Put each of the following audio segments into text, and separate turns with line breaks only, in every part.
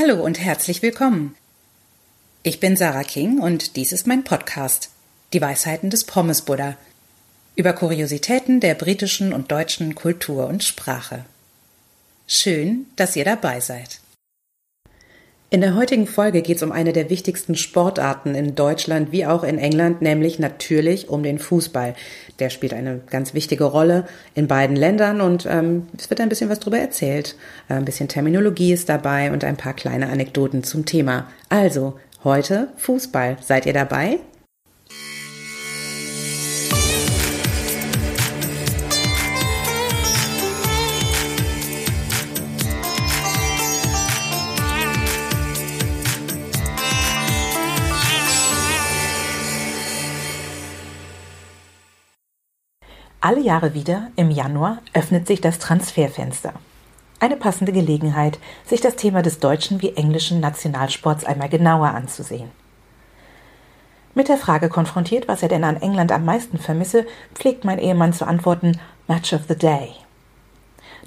Hallo und herzlich willkommen. Ich bin Sarah King und dies ist mein Podcast, Die Weisheiten des Pommes Buddha, über Kuriositäten der britischen und deutschen Kultur und Sprache. Schön, dass ihr dabei seid. In der heutigen Folge geht es um eine der wichtigsten Sportarten in Deutschland wie auch in England, nämlich natürlich um den Fußball. Der spielt eine ganz wichtige Rolle in beiden Ländern und ähm, es wird ein bisschen was darüber erzählt. Äh, ein bisschen Terminologie ist dabei und ein paar kleine Anekdoten zum Thema. Also, heute Fußball. Seid ihr dabei? Alle Jahre wieder, im Januar, öffnet sich das Transferfenster. Eine passende Gelegenheit, sich das Thema des deutschen wie englischen Nationalsports einmal genauer anzusehen. Mit der Frage konfrontiert, was er denn an England am meisten vermisse, pflegt mein Ehemann zu antworten Match of the Day.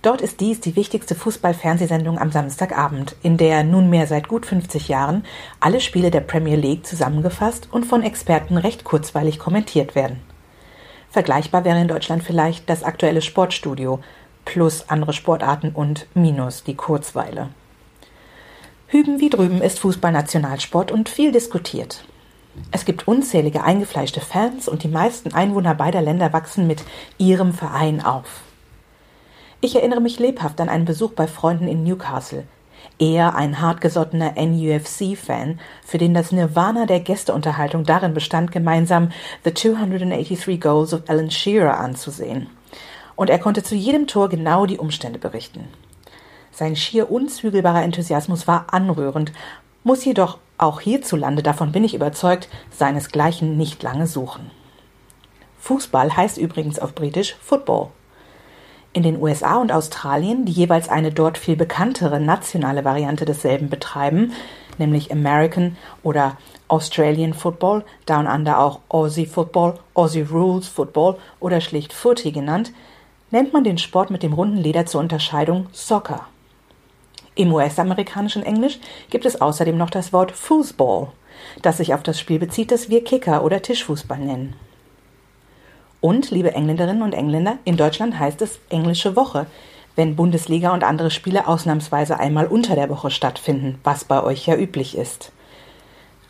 Dort ist dies die wichtigste Fußball-Fernsehsendung am Samstagabend, in der nunmehr seit gut 50 Jahren alle Spiele der Premier League zusammengefasst und von Experten recht kurzweilig kommentiert werden. Vergleichbar wäre in Deutschland vielleicht das aktuelle Sportstudio plus andere Sportarten und minus die Kurzweile. Hüben wie drüben ist Fußball Nationalsport und viel diskutiert. Es gibt unzählige eingefleischte Fans und die meisten Einwohner beider Länder wachsen mit ihrem Verein auf. Ich erinnere mich lebhaft an einen Besuch bei Freunden in Newcastle, eher ein hartgesottener NUFC-Fan, für den das Nirvana der Gästeunterhaltung darin bestand, gemeinsam The 283 Goals of Alan Shearer anzusehen. Und er konnte zu jedem Tor genau die Umstände berichten. Sein schier unzügelbarer Enthusiasmus war anrührend, muss jedoch auch hierzulande, davon bin ich überzeugt, seinesgleichen nicht lange suchen. Fußball heißt übrigens auf Britisch Football. In den USA und Australien, die jeweils eine dort viel bekanntere nationale Variante desselben betreiben, nämlich American oder Australian Football, Down Under auch Aussie Football, Aussie Rules Football oder schlicht Footy genannt, nennt man den Sport mit dem runden Leder zur Unterscheidung Soccer. Im US-amerikanischen Englisch gibt es außerdem noch das Wort Foosball, das sich auf das Spiel bezieht, das wir Kicker oder Tischfußball nennen. Und, liebe Engländerinnen und Engländer, in Deutschland heißt es englische Woche, wenn Bundesliga und andere Spiele ausnahmsweise einmal unter der Woche stattfinden, was bei euch ja üblich ist.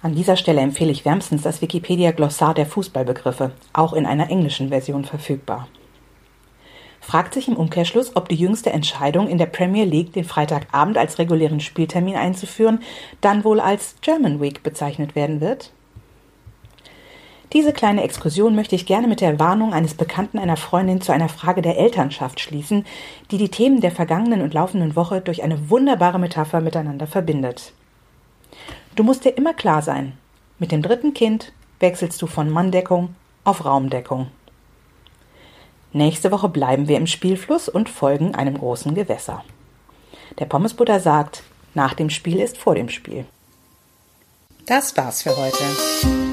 An dieser Stelle empfehle ich wärmstens das Wikipedia Glossar der Fußballbegriffe, auch in einer englischen Version verfügbar. Fragt sich im Umkehrschluss, ob die jüngste Entscheidung in der Premier League, den Freitagabend als regulären Spieltermin einzuführen, dann wohl als German Week bezeichnet werden wird? Diese kleine Exkursion möchte ich gerne mit der Warnung eines Bekannten einer Freundin zu einer Frage der Elternschaft schließen, die die Themen der vergangenen und laufenden Woche durch eine wunderbare Metapher miteinander verbindet. Du musst dir immer klar sein, mit dem dritten Kind wechselst du von Manndeckung auf Raumdeckung. Nächste Woche bleiben wir im Spielfluss und folgen einem großen Gewässer. Der Pommesbutter sagt, nach dem Spiel ist vor dem Spiel. Das war's für heute.